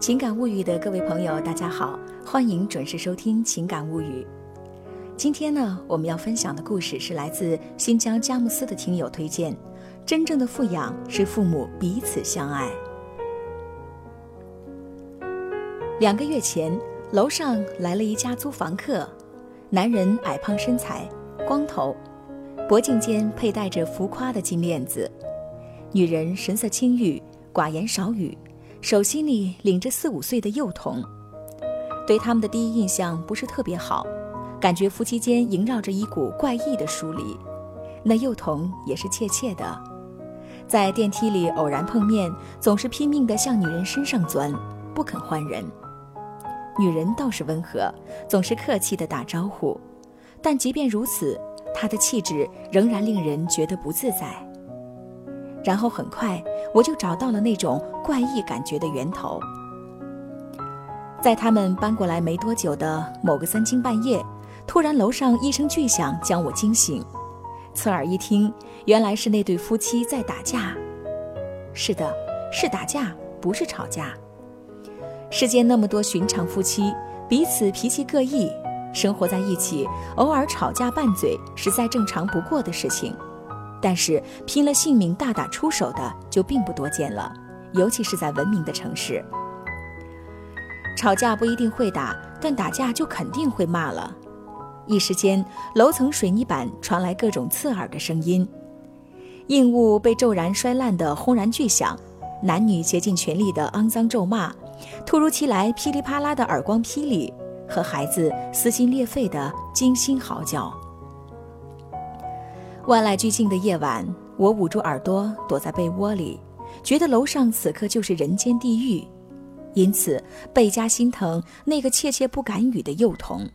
情感物语的各位朋友，大家好，欢迎准时收听情感物语。今天呢，我们要分享的故事是来自新疆佳木斯的听友推荐。真正的富养是父母彼此相爱。两个月前，楼上来了一家租房客，男人矮胖身材，光头，脖颈间佩戴着浮夸的金链子；女人神色清郁，寡言少语。手心里领着四五岁的幼童，对他们的第一印象不是特别好，感觉夫妻间萦绕着一股怪异的疏离。那幼童也是怯怯的，在电梯里偶然碰面，总是拼命地向女人身上钻，不肯换人。女人倒是温和，总是客气地打招呼，但即便如此，她的气质仍然令人觉得不自在。然后很快，我就找到了那种怪异感觉的源头。在他们搬过来没多久的某个三更半夜，突然楼上一声巨响将我惊醒。侧耳一听，原来是那对夫妻在打架。是的，是打架，不是吵架。世间那么多寻常夫妻，彼此脾气各异，生活在一起，偶尔吵架拌嘴是再正常不过的事情。但是拼了性命大打出手的就并不多见了，尤其是在文明的城市。吵架不一定会打，但打架就肯定会骂了。一时间，楼层水泥板传来各种刺耳的声音，硬物被骤然摔烂的轰然巨响，男女竭尽全力的肮脏咒骂，突如其来噼里啪啦的耳光霹雳，和孩子撕心裂肺的惊心嚎叫。万籁俱静的夜晚，我捂住耳朵躲在被窝里，觉得楼上此刻就是人间地狱，因此倍加心疼那个怯怯不敢语的幼童。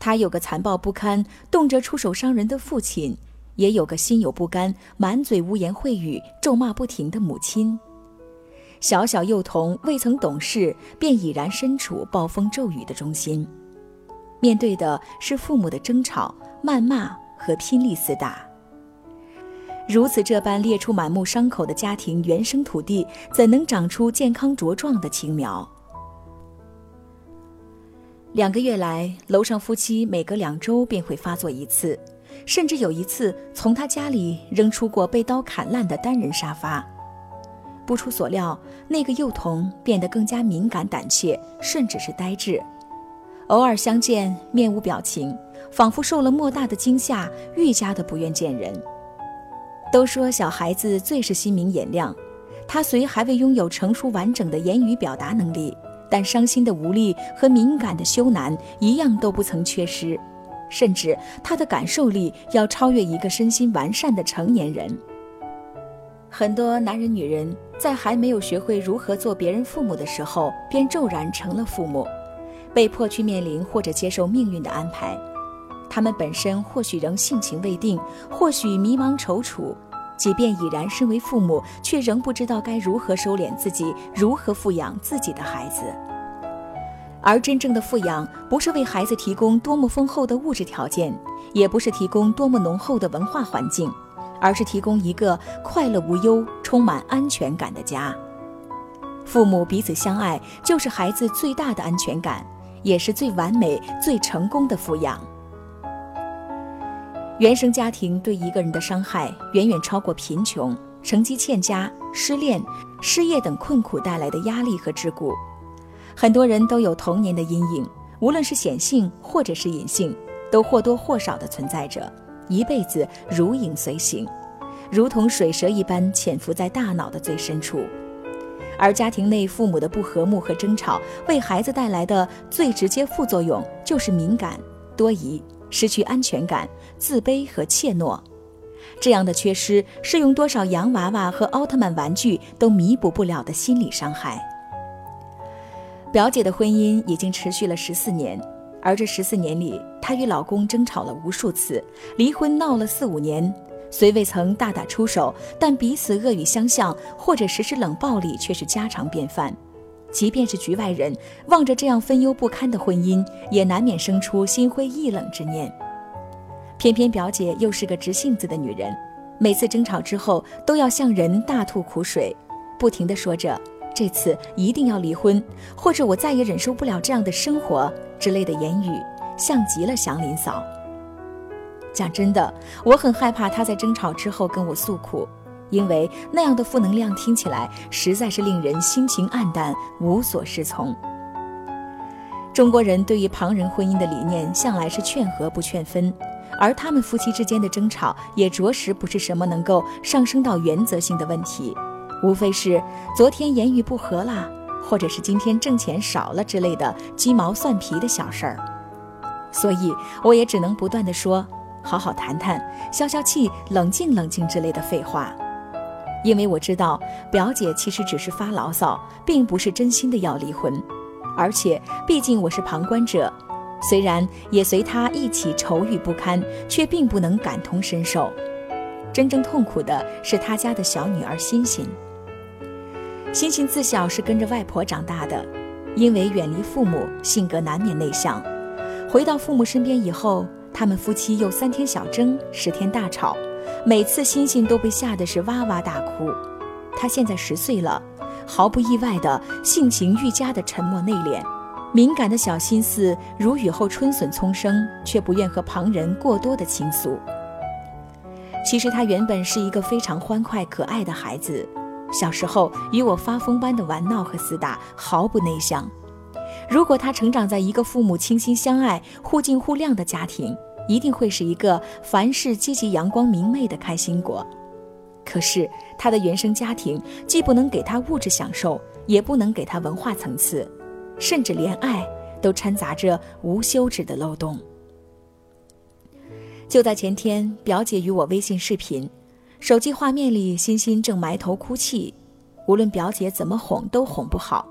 他有个残暴不堪、动辄出手伤人的父亲，也有个心有不甘、满嘴污言秽语、咒骂不停的母亲。小小幼童未曾懂事，便已然身处暴风骤雨的中心，面对的是父母的争吵、谩骂。和拼力厮打，如此这般裂出满目伤口的家庭原生土地，怎能长出健康茁壮的青苗？两个月来，楼上夫妻每隔两周便会发作一次，甚至有一次从他家里扔出过被刀砍烂的单人沙发。不出所料，那个幼童变得更加敏感、胆怯，甚至是呆滞，偶尔相见面无表情。仿佛受了莫大的惊吓，愈加的不愿见人。都说小孩子最是心明眼亮，他虽还未拥有成熟完整的言语表达能力，但伤心的无力和敏感的羞赧一样都不曾缺失，甚至他的感受力要超越一个身心完善的成年人。很多男人女人在还没有学会如何做别人父母的时候，便骤然成了父母，被迫去面临或者接受命运的安排。他们本身或许仍性情未定，或许迷茫踌躇，即便已然身为父母，却仍不知道该如何收敛自己，如何富养自己的孩子。而真正的富养，不是为孩子提供多么丰厚的物质条件，也不是提供多么浓厚的文化环境，而是提供一个快乐无忧、充满安全感的家。父母彼此相爱，就是孩子最大的安全感，也是最完美、最成功的抚养。原生家庭对一个人的伤害远远超过贫穷、成绩欠佳、失恋、失业等困苦带来的压力和桎梏。很多人都有童年的阴影，无论是显性或者是隐性，都或多或少的存在着，一辈子如影随形，如同水蛇一般潜伏在大脑的最深处。而家庭内父母的不和睦和争吵，为孩子带来的最直接副作用就是敏感、多疑。失去安全感、自卑和怯懦，这样的缺失是用多少洋娃娃和奥特曼玩具都弥补不了的心理伤害。表姐的婚姻已经持续了十四年，而这十四年里，她与老公争吵了无数次，离婚闹了四五年，虽未曾大打出手，但彼此恶语相向或者实施冷暴力却是家常便饭。即便是局外人望着这样分忧不堪的婚姻，也难免生出心灰意冷之念。偏偏表姐又是个直性子的女人，每次争吵之后都要向人大吐苦水，不停地说着：“这次一定要离婚，或者我再也忍受不了这样的生活之类的言语，像极了祥林嫂。讲真的，我很害怕他在争吵之后跟我诉苦，因为那样的负能量听起来实在是令人心情黯淡、无所适从。中国人对于旁人婚姻的理念向来是劝和不劝分，而他们夫妻之间的争吵也着实不是什么能够上升到原则性的问题，无非是昨天言语不和啦，或者是今天挣钱少了之类的鸡毛蒜皮的小事儿。所以我也只能不断的说，好好谈谈，消消气，冷静冷静之类的废话，因为我知道表姐其实只是发牢骚，并不是真心的要离婚。而且，毕竟我是旁观者，虽然也随她一起愁郁不堪，却并不能感同身受。真正痛苦的是她家的小女儿欣欣。欣欣自小是跟着外婆长大的，因为远离父母，性格难免内向。回到父母身边以后，他们夫妻又三天小争，十天大吵，每次欣欣都被吓得是哇哇大哭。他现在十岁了。毫不意外的性情愈加的沉默内敛，敏感的小心思如雨后春笋丛生，却不愿和旁人过多的倾诉。其实他原本是一个非常欢快可爱的孩子，小时候与我发疯般的玩闹和厮打，毫不内向。如果他成长在一个父母倾心相爱、互敬互谅的家庭，一定会是一个凡事积极、阳光明媚的开心果。可是他的原生家庭既不能给他物质享受，也不能给他文化层次，甚至连爱都掺杂着无休止的漏洞。就在前天，表姐与我微信视频，手机画面里，欣欣正埋头哭泣，无论表姐怎么哄都哄不好。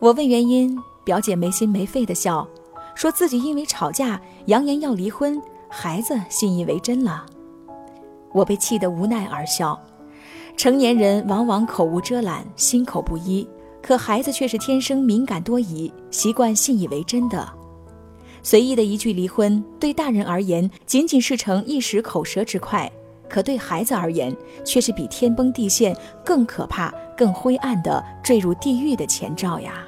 我问原因，表姐没心没肺的笑，说自己因为吵架扬言要离婚，孩子信以为真了。我被气得无奈而笑。成年人往往口无遮拦、心口不一，可孩子却是天生敏感多疑，习惯信以为真的。随意的一句离婚，对大人而言仅仅是成一时口舌之快，可对孩子而言，却是比天崩地陷更可怕、更灰暗的坠入地狱的前兆呀！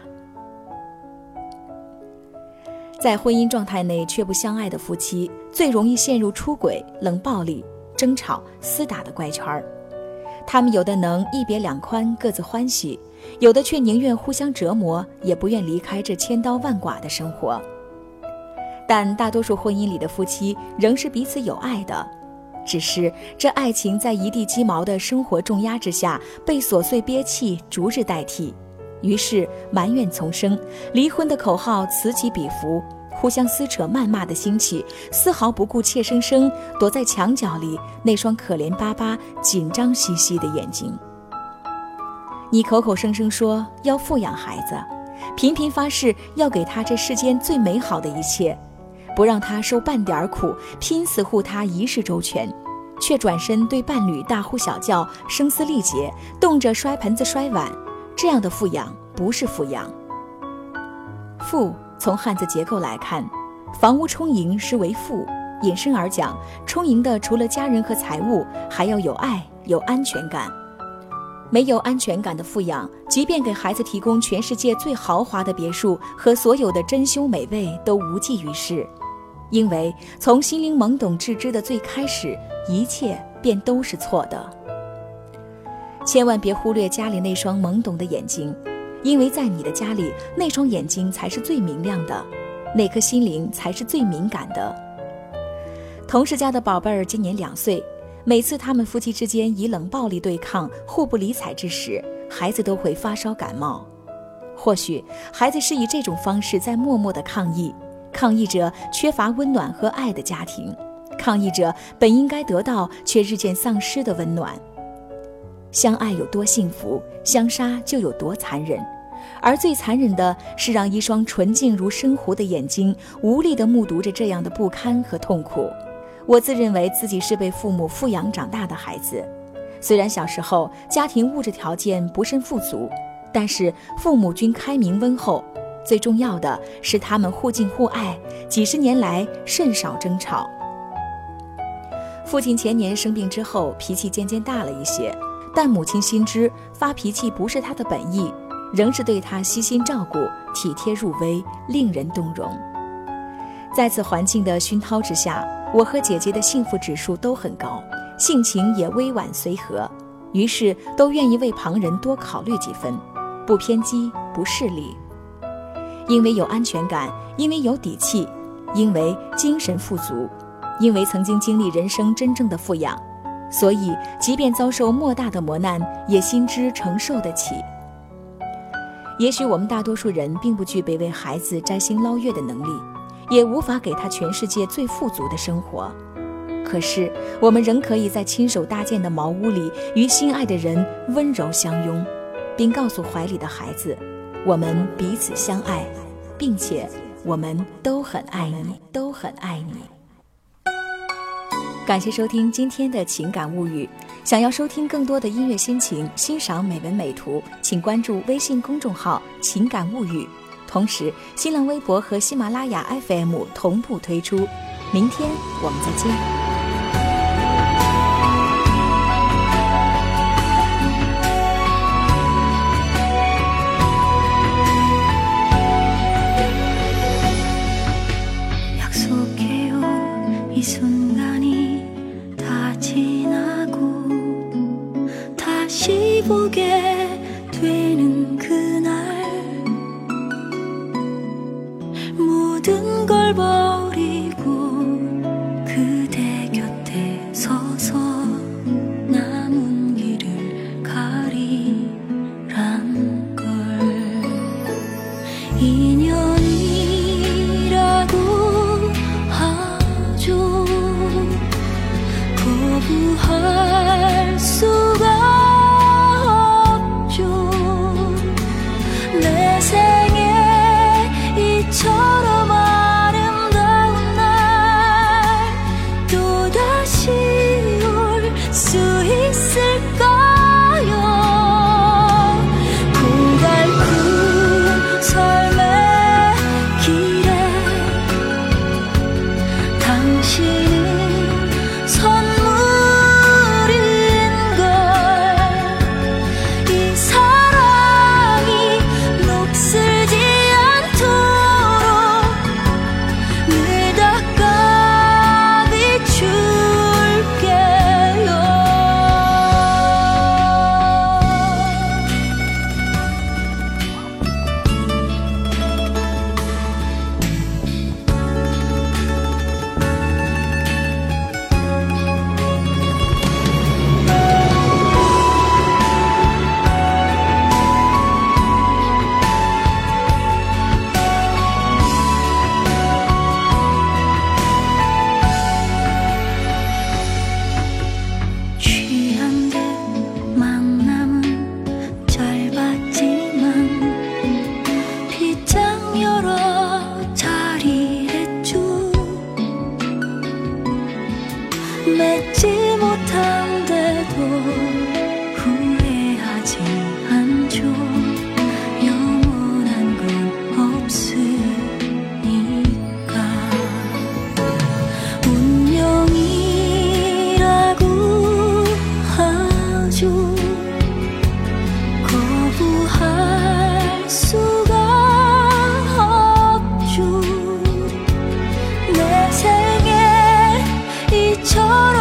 在婚姻状态内却不相爱的夫妻，最容易陷入出轨、冷暴力。争吵、厮打的怪圈儿，他们有的能一别两宽，各自欢喜；有的却宁愿互相折磨，也不愿离开这千刀万剐的生活。但大多数婚姻里的夫妻仍是彼此有爱的，只是这爱情在一地鸡毛的生活重压之下，被琐碎憋气逐日代替，于是埋怨丛生，离婚的口号此起彼伏。互相撕扯、谩骂的兴起，丝毫不顾怯生生躲在墙角里那双可怜巴巴、紧张兮兮的眼睛。你口口声声说要富养孩子，频频发誓要给他这世间最美好的一切，不让他受半点苦，拼死护他一世周全，却转身对伴侣大呼小叫、声嘶力竭，动辄摔盆子、摔碗，这样的富养不是富养。富。从汉字结构来看，房屋充盈是为富。引申而讲，充盈的除了家人和财物，还要有爱、有安全感。没有安全感的富养，即便给孩子提供全世界最豪华的别墅和所有的珍馐美味，都无济于事。因为从心灵懵懂至知的最开始，一切便都是错的。千万别忽略家里那双懵懂的眼睛。因为在你的家里，那双眼睛才是最明亮的，那颗心灵才是最敏感的。同事家的宝贝儿今年两岁，每次他们夫妻之间以冷暴力对抗、互不理睬之时，孩子都会发烧感冒。或许孩子是以这种方式在默默的抗议，抗议着缺乏温暖和爱的家庭，抗议着本应该得到却日渐丧失的温暖。相爱有多幸福，相杀就有多残忍。而最残忍的是，让一双纯净如深湖的眼睛无力地目睹着这样的不堪和痛苦。我自认为自己是被父母富养长大的孩子，虽然小时候家庭物质条件不甚富足，但是父母均开明温厚。最重要的是，他们互敬互爱，几十年来甚少争吵。父亲前年生病之后，脾气渐渐大了一些。但母亲心知发脾气不是她的本意，仍是对她悉心照顾、体贴入微，令人动容。在此环境的熏陶之下，我和姐姐的幸福指数都很高，性情也委婉随和，于是都愿意为旁人多考虑几分，不偏激，不势利。因为有安全感，因为有底气，因为精神富足，因为曾经经历人生真正的富养，所以即便遭受莫大的磨难，也心知承受得起。也许我们大多数人并不具备为孩子摘星捞月的能力，也无法给他全世界最富足的生活，可是我们仍可以在亲手搭建的茅屋里，与心爱的人温柔相拥，并告诉怀里的孩子。我们彼此相爱，并且我们都很爱你，都很爱你。感谢收听今天的情感物语。想要收听更多的音乐心情，欣赏美文美图，请关注微信公众号“情感物语”。同时，新浪微博和喜马拉雅 FM 同步推出。明天我们再见。 보게 되는 그날. 모든 걸 버리고 그대 곁에 서서 남은 길을 가리란 걸. 인연이라고 하죠. 거부하 magic 처럼